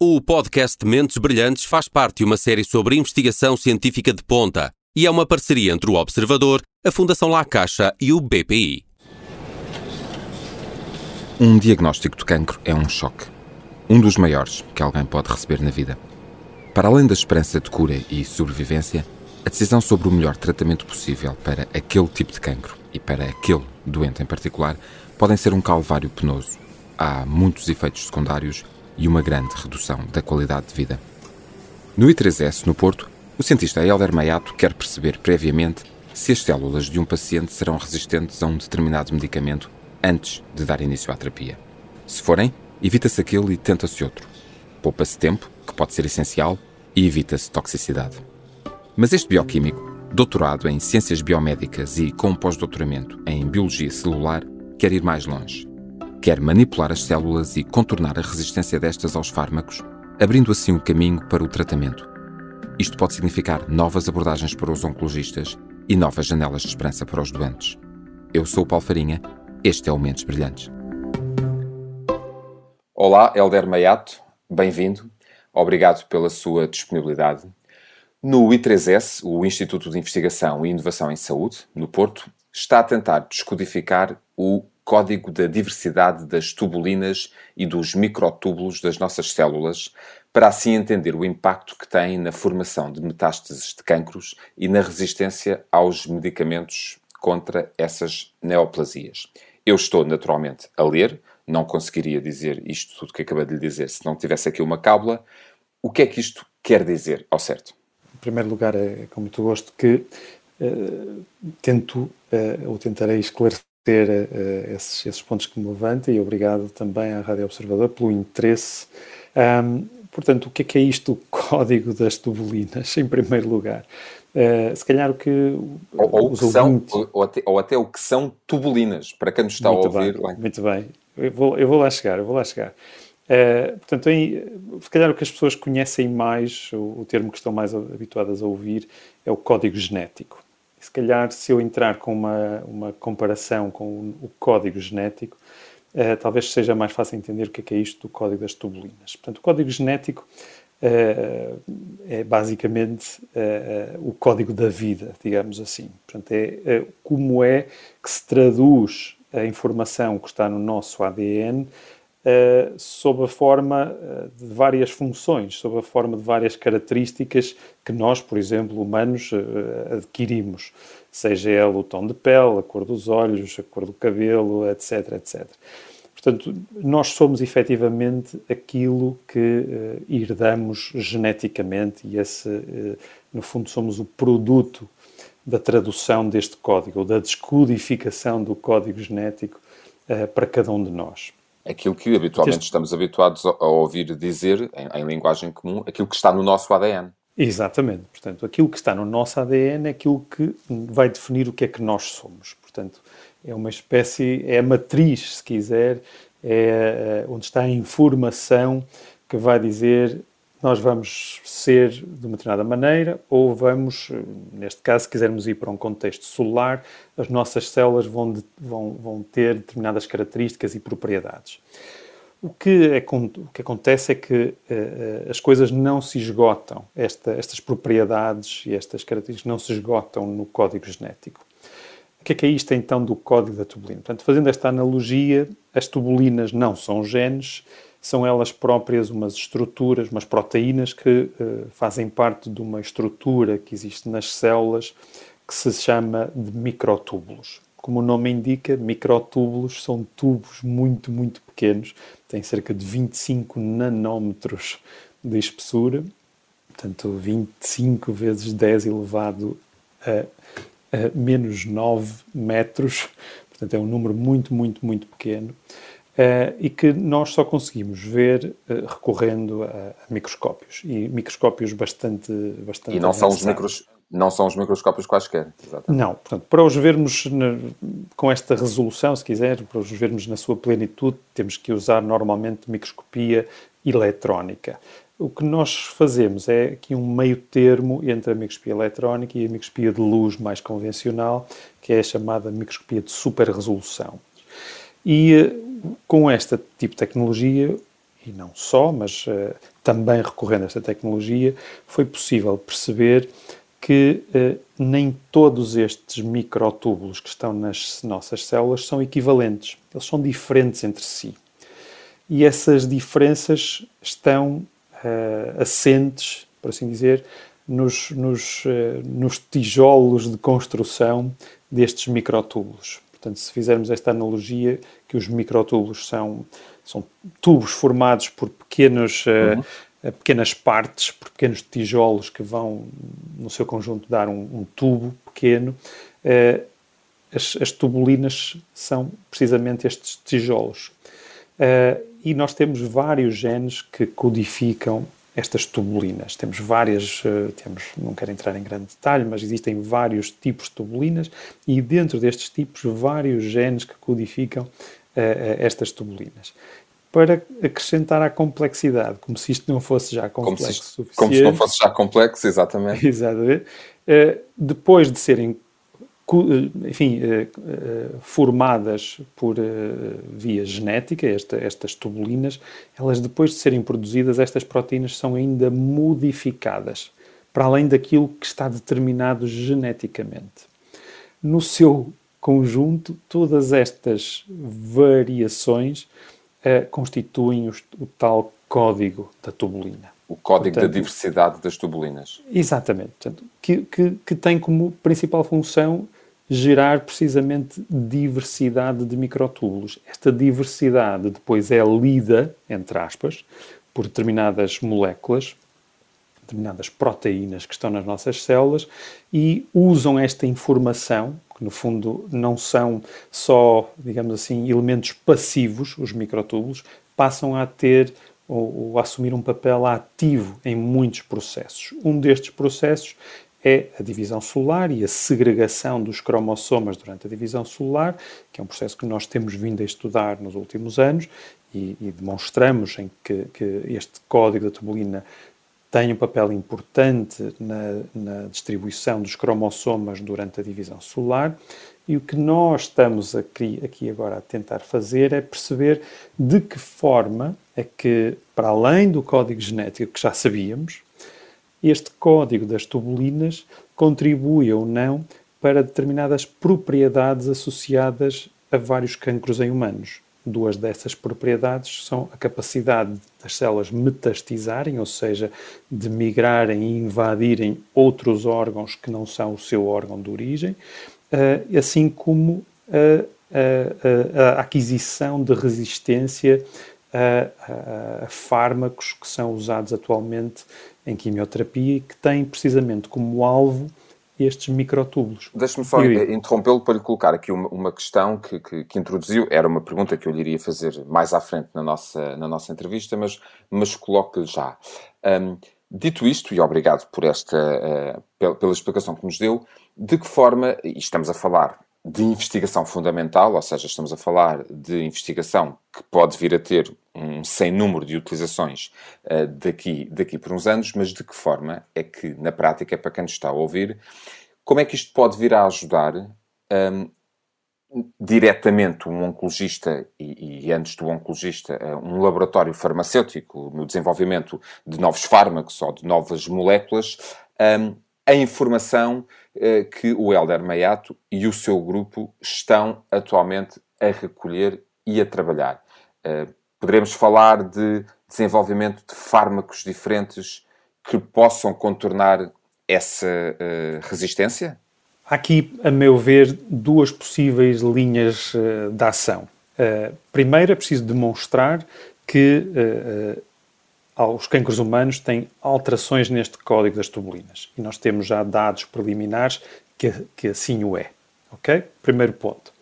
O podcast Mentes Brilhantes faz parte de uma série sobre investigação científica de ponta e é uma parceria entre o Observador, a Fundação La Caixa e o BPI. Um diagnóstico de cancro é um choque. Um dos maiores que alguém pode receber na vida. Para além da esperança de cura e sobrevivência, a decisão sobre o melhor tratamento possível para aquele tipo de cancro e para aquele doente em particular podem ser um calvário penoso. Há muitos efeitos secundários e uma grande redução da qualidade de vida. No I3S, no Porto, o cientista Helder Maiato quer perceber previamente se as células de um paciente serão resistentes a um determinado medicamento antes de dar início à terapia. Se forem, evita-se aquele e tenta-se outro. Poupa-se tempo, que pode ser essencial, e evita-se toxicidade. Mas este bioquímico, doutorado em Ciências Biomédicas e com pós-doutoramento em Biologia Celular, quer ir mais longe quer manipular as células e contornar a resistência destas aos fármacos, abrindo assim o caminho para o tratamento. Isto pode significar novas abordagens para os oncologistas e novas janelas de esperança para os doentes. Eu sou o Paulo Farinha, este é o Mentes Brilhantes. Olá, Helder Maiato, bem-vindo. Obrigado pela sua disponibilidade. No I3S, o Instituto de Investigação e Inovação em Saúde, no Porto, está a tentar descodificar o código da diversidade das tubulinas e dos microtúbulos das nossas células, para assim entender o impacto que têm na formação de metástases de cancros e na resistência aos medicamentos contra essas neoplasias. Eu estou naturalmente a ler, não conseguiria dizer isto tudo que acabei de lhe dizer se não tivesse aqui uma cábula. O que é que isto quer dizer ao certo? Em primeiro lugar, é com muito gosto que uh, tento uh, ou tentarei esclarecer ter uh, esses, esses, pontos que me levanta e obrigado também à Rádio Observador pelo interesse. Um, portanto, o que é, que é isto, o código das tubulinas, em primeiro lugar? Uh, se calhar o que ou, ou, que são, ou, até, ou, até, o que são tubulinas, para quem nos está muito a ouvir. Bem, muito bem, eu vou, eu vou lá chegar, eu vou lá chegar. Uh, portanto, em, se calhar o que as pessoas conhecem mais, o, o termo que estão mais habituadas a ouvir, é o código genético se calhar, se eu entrar com uma, uma comparação com o código genético, uh, talvez seja mais fácil entender o que é, que é isto do código das tubulinas. Portanto, o código genético uh, é basicamente uh, o código da vida, digamos assim. Portanto, é como é que se traduz a informação que está no nosso ADN Uh, sob a forma uh, de várias funções, sob a forma de várias características que nós, por exemplo, humanos, uh, adquirimos, seja ela o tom de pele, a cor dos olhos, a cor do cabelo, etc, etc. Portanto, nós somos efetivamente aquilo que herdamos geneticamente e esse, no fundo, somos o produto da tradução deste código, da descodificação do código genético para cada um de nós aquilo que habitualmente estamos habituados a ouvir dizer, em, em, linguagem comum, aquilo que está no nosso ADN. Exatamente. Portanto, aquilo que está no nosso ADN é aquilo que vai definir o que é que nós somos. Portanto, é uma espécie, é a matriz, se quiser, é, é onde está a informação que vai dizer nós vamos ser de uma determinada maneira ou vamos, neste caso, se quisermos ir para um contexto solar, as nossas células vão, de, vão, vão ter determinadas características e propriedades. O que, é, o que acontece é que uh, as coisas não se esgotam, esta, estas propriedades e estas características não se esgotam no código genético. O que é que é isto então do código da tubulina? Portanto, fazendo esta analogia, as tubulinas não são genes, são elas próprias umas estruturas, umas proteínas que uh, fazem parte de uma estrutura que existe nas células que se chama de microtúbulos. Como o nome indica, microtúbulos são tubos muito, muito pequenos, têm cerca de 25 nanómetros de espessura, portanto 25 vezes 10 elevado a, a menos 9 metros, portanto é um número muito, muito, muito pequeno. Uh, e que nós só conseguimos ver uh, recorrendo a, a, microscópios. E microscópios bastante bastante e não são os micros não são os microscópios quaisquer exatamente. não. Portanto para os vermos na, com esta resolução se quiser para os vermos na sua plenitude temos que usar normalmente microscopia eletrónica. O que nós fazemos é aqui um meio termo entre a microscopia eletrónica e a microscopia de luz mais convencional que é a chamada microscopia de super resolução e com este tipo de tecnologia e não só, mas uh, também recorrendo a esta tecnologia, foi possível perceber que uh, nem todos estes microtúbulos que estão nas nossas células são equivalentes. Eles são diferentes entre si. E essas diferenças estão uh, assentes, por assim dizer, nos, nos, nos tijolos de construção destes microtúbulos. Portanto, se fizermos esta analogia, que os microtúbulos são, são tubos formados por pequenos uhum pequenas partes, por pequenos tijolos que vão, no seu conjunto, dar um, um tubo pequeno. Uh, as, as, tubulinas são precisamente estes tijolos. Uh, e nós temos vários genes que codificam estas tubulinas. Temos várias, uh, temos, não quero entrar em grande detalhe, mas existem vários tipos de tubulinas e dentro destes tipos vários genes que codificam estas tubulinas para acrescentar à complexidade, como se isto não fosse já complexo como se, suficiente. Como se não fosse já complexo, exatamente. exatamente. Uh, depois de serem, eh, enfim, uh, formadas por via genética, esta, estas tubulinas, elas depois de serem produzidas, estas proteínas são ainda modificadas, para além daquilo que está determinado geneticamente. No seu conjunto, todas estas variações constituem o tal código da tubulina. O código Portanto, da diversidade das tubulinas. Exatamente. Portanto, que, que, que tem como principal função gerar precisamente diversidade de microtúbulos. Esta diversidade depois é lida, entre aspas, por determinadas moléculas, determinadas proteínas que estão nas nossas células e usam esta informação que no fundo não são só, digamos assim, elementos passivos, os microtúbulos, passam a ter ou, ou assumir um papel ativo em muitos processos. Um destes processos é a divisão celular e a segregação dos cromossomas durante a divisão celular, que é um processo que nós temos vindo a estudar nos últimos anos e, e demonstramos em que, que, este código da tubulina tem um papel importante na, na, distribuição dos cromossomas durante a divisão celular. E o que nós estamos aqui, aqui agora a tentar fazer é perceber de que forma é que, para além do código genético que já sabíamos, este código das tubulinas contribui ou não para determinadas propriedades associadas a vários cancros em humanos. Duas dessas propriedades são a capacidade das células metastizarem, ou seja, de migrarem e invadirem outros órgãos que não são o seu órgão de origem, eh, assim como a, a, a aquisição de resistência a, a, fármacos que são usados atualmente em quimioterapia e que têm precisamente como alvo estes microtúbulos. Deixe-me só interrompê-lo para lhe colocar aqui uma, uma questão que, que, que, introduziu. Era uma pergunta que eu lhe iria fazer mais à frente na nossa, na nossa entrevista, mas, mas coloco-lhe já. Um, dito isto, e obrigado por esta, uh, pela, pela explicação que nos deu, de que forma, e estamos a falar de investigação fundamental, ou seja, estamos a falar de investigação que pode vir a ter um sem número de utilizações uh, daqui, daqui por uns anos, mas de que forma é que, na prática, para quem nos está a ouvir, como é que isto pode vir a ajudar um, diretamente um oncologista e, e, antes do oncologista, uh, um laboratório farmacêutico no desenvolvimento de novos fármacos ou de novas moléculas, um, a informação que o Helder Maiato e o seu grupo estão atualmente a recolher e a trabalhar. Uh, poderemos falar de desenvolvimento de fármacos diferentes que possam contornar essa uh, resistência? Há aqui, a meu ver, duas possíveis linhas de ação. Primeiro, é preciso demonstrar que os cancros humanos têm alterações neste código das tubulinas. E nós temos já dados preliminares que, que assim o é. Ok? Primeiro ponto.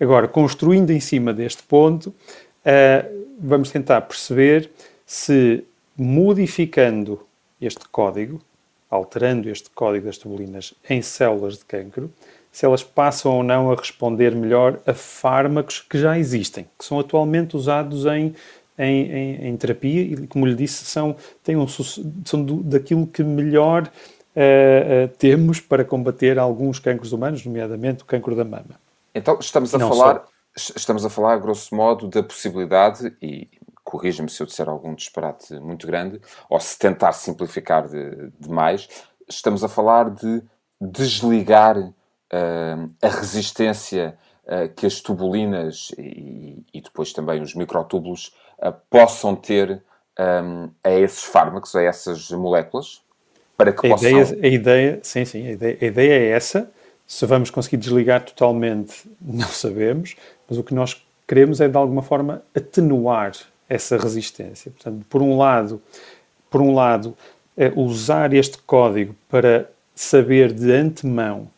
Agora, construindo em cima deste ponto, uh, vamos tentar perceber se modificando este código, alterando este código das tubulinas em células de cancro, se elas passam ou não a responder melhor a fármacos que já existem, que são atualmente usados em, em, em, em terapia e, como lhe disse, são, têm um, são do, daquilo que melhor uh, uh, temos para combater alguns cancros humanos, nomeadamente o cancro da mama. Então, estamos a falar. Só estamos a falar, grosso modo, da possibilidade, e corrija-me se eu disser algum disparate muito grande, ou se tentar simplificar de, demais, estamos a falar de desligar uh, a resistência que as tubulinas e, e, depois também os microtúbulos uh, possam ter um, a esses fármacos, a essas moléculas, para que a possam... Ideia, a ideia, sim, sim, a ideia, a ideia é essa. Se vamos conseguir desligar totalmente, não sabemos, mas o que nós queremos é, de alguma forma, atenuar essa resistência. Portanto, por um lado, por um lado é usar este código para saber de antemão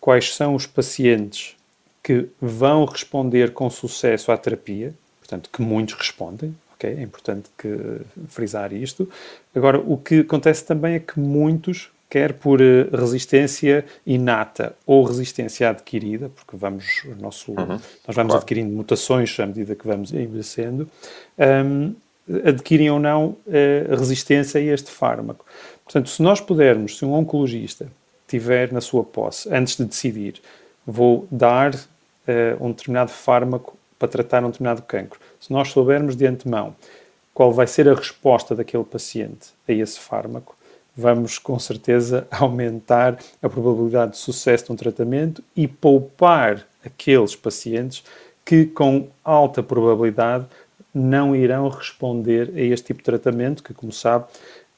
quais são os pacientes que vão responder com sucesso à terapia, portanto, que muitos respondem, ok? É importante que frisar isto. Agora, o que acontece também é que muitos, quer por eh, resistência inata ou resistência adquirida, porque vamos, nosso, uhum. nós vamos claro. adquirindo mutações à medida que vamos envelhecendo, um, adquirem ou não uh, resistência a este fármaco. Portanto, se nós pudermos, se um oncologista tiver na sua posse, antes de decidir, vou dar uh, um determinado fármaco para tratar um determinado cancro, se nós soubermos de antemão qual vai ser a resposta daquele paciente a esse fármaco, vamos com certeza aumentar a probabilidade de sucesso de um tratamento e poupar aqueles pacientes que, com alta probabilidade, não irão responder a este tipo de tratamento, que, como sabe,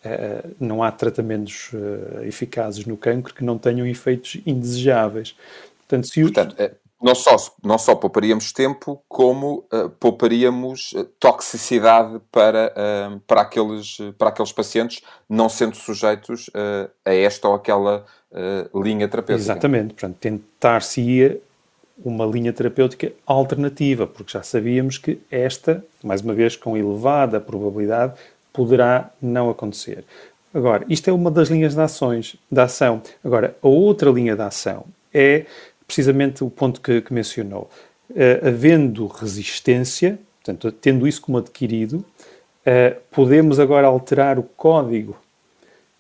eh, não há tratamentos eh, eficazes no cancro que não tenham efeitos indesejáveis. Portanto, se é, não, só, não só pouparíamos tempo, como uh, pouparíamos toxicidade para, uh, para, aqueles, para aqueles pacientes, não sendo sujeitos uh, a esta ou aquela linha terapêutica. Exatamente. Portanto, tentar-se-ia uma linha terapêutica alternativa, porque já sabíamos que esta, mais uma vez, com elevada probabilidade, poderá não acontecer. Agora, isto é uma das linhas de ações, da ação. Agora, a outra linha de ação é precisamente o ponto que, que mencionou. Uh, havendo resistência, portanto, tendo isso como adquirido, uh, podemos agora alterar o código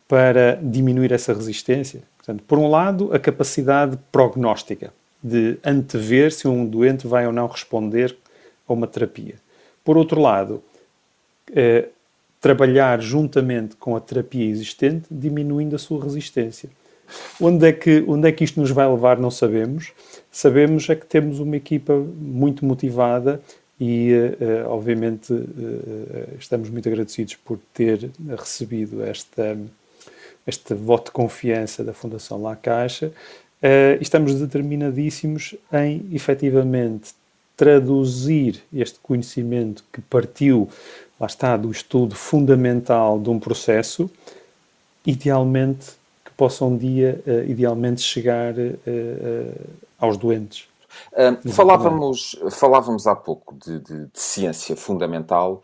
para diminuir essa resistência. Portanto, por um lado, a capacidade prognóstica de antever se um doente vai ou não responder a uma terapia. Por outro lado, uh, trabalhar juntamente com a terapia existente, diminuindo a sua resistência. Onde é, que, onde é que isto nos vai levar, não sabemos. Sabemos é que temos uma equipa muito motivada e, uh, obviamente, uh, estamos muito agradecidos por ter recebido esta, este voto de confiança da Fundação La Caixa. Estamos determinadíssimos em, efetivamente, traduzir este conhecimento que partiu lá está, do estudo fundamental de um processo, idealmente possa um dia, uh, idealmente, chegar uh, uh, aos doentes. falávamos, falávamos há pouco de, de, de ciência fundamental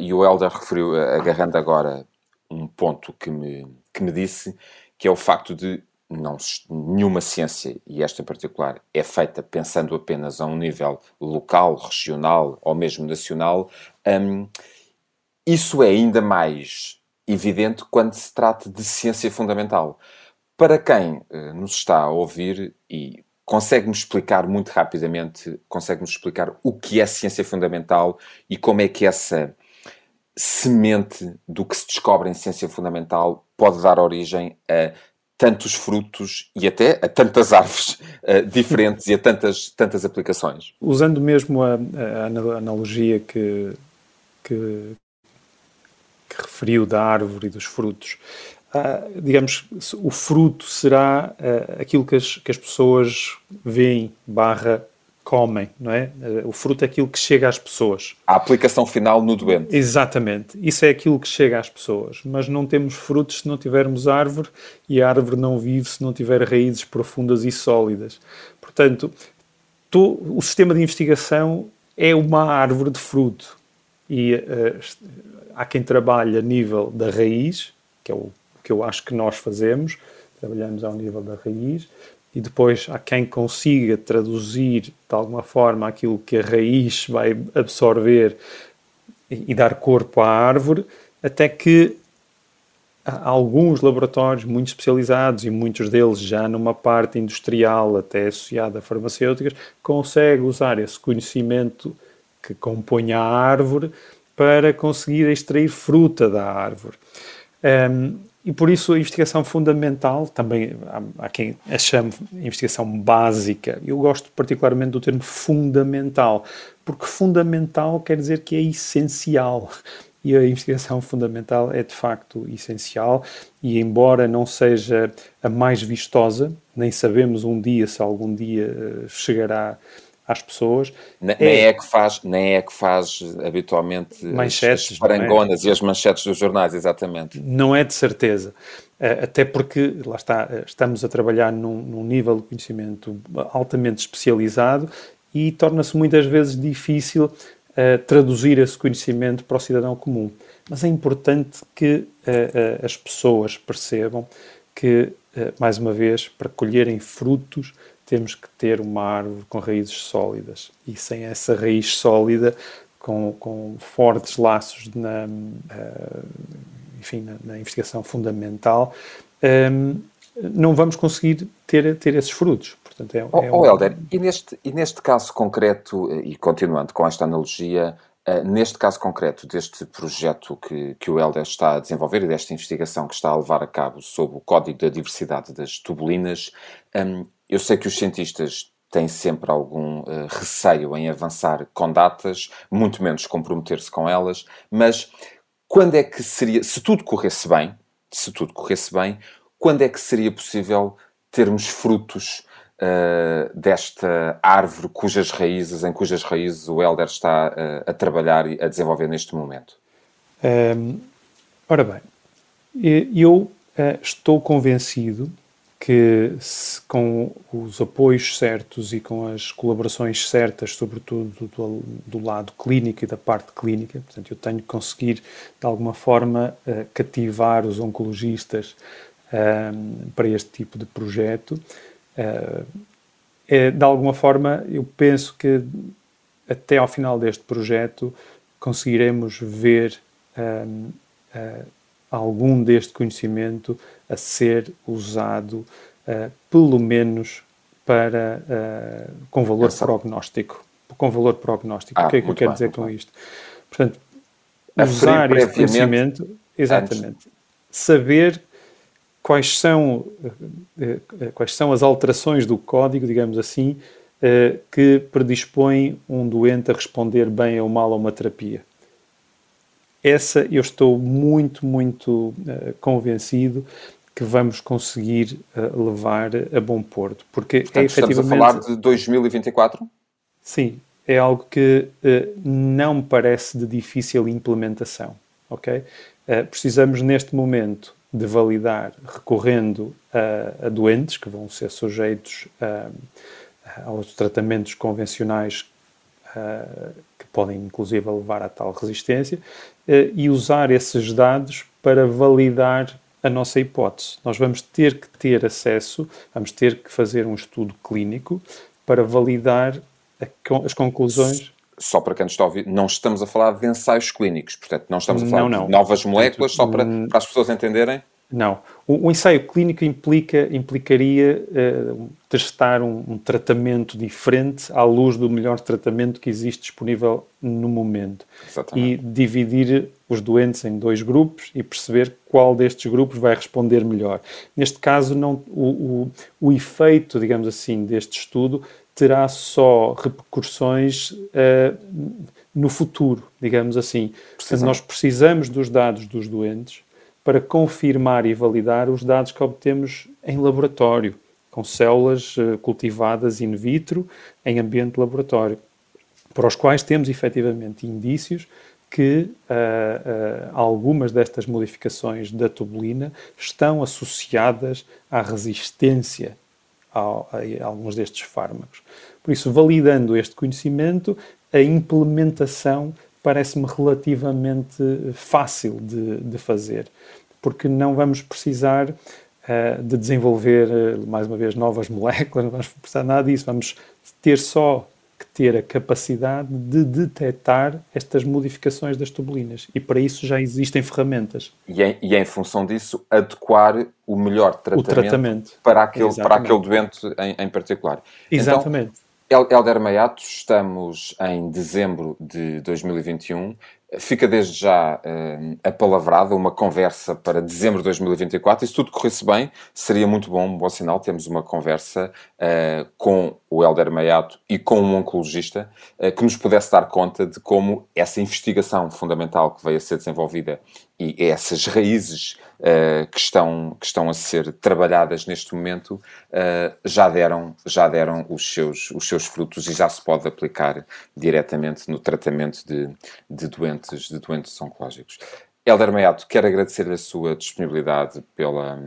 e o Helder referiu, agarrando agora um ponto que me, que me disse, que é o facto de não, nenhuma ciência, e esta em particular, é feita pensando apenas a um nível local, regional ou mesmo nacional. Um, isso é ainda mais evidente quando se trata de ciência fundamental. Para quem uh, nos está a ouvir e consegue-nos explicar muito rapidamente, consegue-nos explicar o que é ciência fundamental e como é que essa semente do que se descobre em ciência fundamental pode dar origem a tantos frutos e até a tantas árvores uh, diferentes e a tantas, tantas aplicações. Usando mesmo a, a analogia que, que, que referiu da árvore e dos frutos. Uh, digamos, o fruto será uh, aquilo que as, que as pessoas veem, barra, comem, não é? Uh, o fruto é aquilo que chega às pessoas. A aplicação final no doente. Exatamente. Isso é aquilo que chega às pessoas. Mas não temos frutos se não tivermos árvore e a árvore não vive se não tiver raízes profundas e sólidas. Portanto, to, o sistema de investigação é uma árvore de fruto. E há quem trabalhe a nível da raiz, que é o que eu acho que nós fazemos, trabalhamos ao nível da raiz, e depois há quem consiga traduzir de alguma forma aquilo que a raiz vai absorver e, e dar corpo à árvore, até que há alguns laboratórios muito especializados e muitos deles já numa parte industrial, até associada a farmacêuticas, conseguem usar esse conhecimento que compõe a árvore para conseguir extrair fruta da árvore. Um, e por isso a investigação fundamental, também há, há quem a chame investigação básica, eu gosto particularmente do termo fundamental, porque fundamental quer dizer que é essencial. E a investigação fundamental é de facto essencial, e embora não seja a mais vistosa, nem sabemos um dia se algum dia eh, chegará às pessoas. Nem é, é que faz, nem é que faz habitualmente manchetes, as parangonas é? e as manchetes dos jornais, exatamente. Não é de certeza. Eh, até porque, lá está, eh, estamos a trabalhar num, num nível de conhecimento altamente especializado e torna-se muitas vezes difícil uh, traduzir esse conhecimento para o cidadão comum. Mas é importante que uh, uh, as pessoas percebam que, mais uma vez, para colherem frutos, temos que ter uma árvore com raízes sólidas. E sem essa raiz sólida, com, com fortes laços na, enfim, na, na, investigação fundamental, um, não vamos conseguir ter, ter esses frutos. Portanto, é, é oh, um... Helder, e neste, e neste caso concreto, eh, e continuando com esta analogia, uh, neste caso concreto deste projeto que, que o Helder está a desenvolver e desta investigação que está a levar a cabo sobre o Código da Diversidade das Tubulinas, um, eu sei que os cientistas têm sempre algum uh, receio em avançar com datas, muito menos comprometer-se com elas, mas quando é que seria, se tudo corresse bem, se tudo corresse bem, quando é que seria possível termos frutos uh, desta árvore cujas raízes, em cujas raízes o Helder está uh, a trabalhar e a desenvolver neste momento? Um, ora bem, eu estou convencido que com os apoios certos e com as colaborações certas, sobretudo do, do, lado clínico e da parte clínica, portanto, eu tenho que conseguir, de alguma forma, uh, cativar os oncologistas uh, para este tipo de projeto. Uh, é, de alguma forma, eu penso que até ao final deste projeto conseguiremos ver uh, algum deste conhecimento a ser usado, uh, pelo menos para com valor Essa. prognóstico. Com valor prognóstico. Ah, o que é que eu quero bem, dizer com bem. isto? Portanto, usar este conhecimento, exatamente, antes. saber quais são, eh, quais são as alterações do código, digamos assim, que predispõem um doente a responder bem ou mal a uma terapia. Essa eu estou muito, muito convencido que vamos conseguir levar a bom porto. Porque Portanto, é efetivamente. Estamos a falar de 2024? Sim, é algo que não me parece de difícil implementação. Ok? precisamos, neste momento, de validar recorrendo a, a doentes que vão ser sujeitos a, aos tratamentos convencionais que podem inclusive levar a tal resistência e usar esses dados para validar a nossa hipótese. Nós vamos ter que ter acesso, vamos ter que fazer um estudo clínico para validar as conclusões só para quem nos está a ouvir, não estamos a falar de ensaios clínicos, portanto, não estamos a falar não, não. de novas moléculas, só para, para as pessoas entenderem. Não. O, o ensaio clínico implica, implicaria uh, testar um, um, tratamento diferente à luz do melhor tratamento que existe disponível no momento. Exatamente. E dividir os doentes em dois grupos e perceber qual destes grupos vai responder melhor. Neste caso, não, o, o, o efeito, digamos assim, deste estudo terá só repercussões uh, no futuro, digamos assim. Portanto, nós precisamos dos dados dos doentes para confirmar e validar os dados que obtemos em laboratório, com células uh, cultivadas in vitro em ambiente de laboratório, para os quais temos efetivamente indícios que uh, algumas destas modificações da tubulina estão associadas à resistência a, a alguns destes fármacos. Por isso, validando este conhecimento, a implementação parece-me relativamente fácil de, de, fazer, porque não vamos precisar uh, de desenvolver, uh, mais uma vez, novas moléculas, não vamos precisar nada disso, vamos ter só que ter a capacidade de detectar estas modificações das tubulinas. E para isso já existem ferramentas. E em, e em função disso, adequar o melhor tratamento, o tratamento. Para, aquele, para aquele doente em, em particular. Exatamente. Então, Helder Maiato, estamos em dezembro de 2021. Fica desde já uh, apalavrada uma conversa para dezembro de 2024 e se tudo corresse bem, seria muito bom, um bom sinal, temos uma conversa uh, com o Helder Maiato e com um oncologista uh, que nos pudesse dar conta de como essa investigação fundamental que veio a ser desenvolvida e essas raízes uh, que, estão, que estão a ser trabalhadas neste momento uh, já deram, já deram os, seus, os seus frutos e já se pode aplicar diretamente no tratamento de, de, doentes, de doentes oncológicos. Helder Maiato, quero agradecer-lhe a sua disponibilidade pela,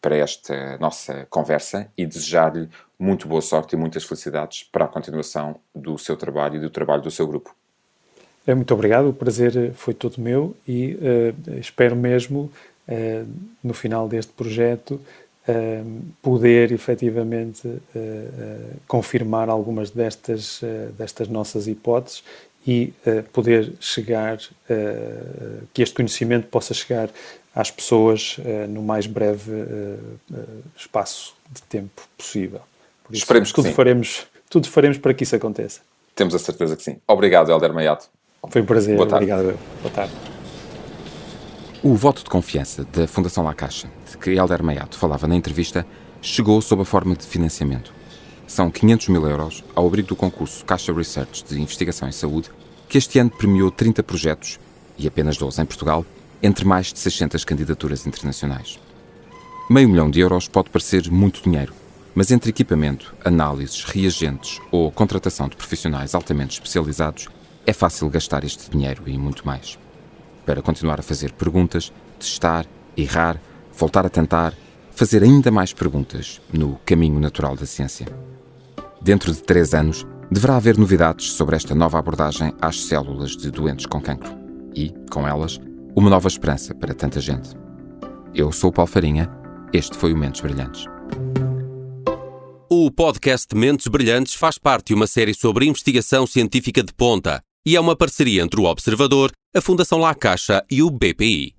para esta nossa conversa e desejar-lhe muito boa sorte e muitas felicidades para a continuação do seu trabalho e do trabalho do seu grupo. É, muito obrigado, o prazer foi todo meu e uh, espero mesmo, uh, no final deste projeto, uh, poder efetivamente confirmar algumas destas, destas nossas hipóteses e poder chegar, que este conhecimento possa chegar às pessoas no mais breve espaço de tempo possível. Por isso, Esperemos que tudo sim. faremos, tudo faremos para que isso aconteça. Temos a certeza que sim. Obrigado, Helder Maiato. Foi um prazer. Boa tarde. Obrigado. Boa tarde. O voto de confiança da Fundação La Caixa, de que Helder Maiato falava na entrevista, chegou sob a forma de financiamento. São 500 mil euros ao abrigo do concurso Caixa Research de Investigação em Saúde, que este ano premiou 30 projetos, e apenas 12 em Portugal, entre mais de 600 candidaturas internacionais. Meio milhão de euros pode parecer muito dinheiro, mas entre equipamento, análises, reagentes ou contratação de profissionais altamente especializados, é fácil gastar este dinheiro e muito mais. Para continuar a fazer perguntas, testar, errar, voltar a tentar, fazer ainda mais perguntas no caminho natural da ciência. Dentro de três anos, deverá haver novidades sobre esta nova abordagem às células de doentes com cancro e, com elas, uma nova esperança para tanta gente. Eu sou o Paulo Farinha, este foi o Mentes Brilhantes. O podcast Mentes Brilhantes faz parte de uma série sobre investigação científica de ponta e é uma parceria entre o Observador, a Fundação La Caixa e o BPI.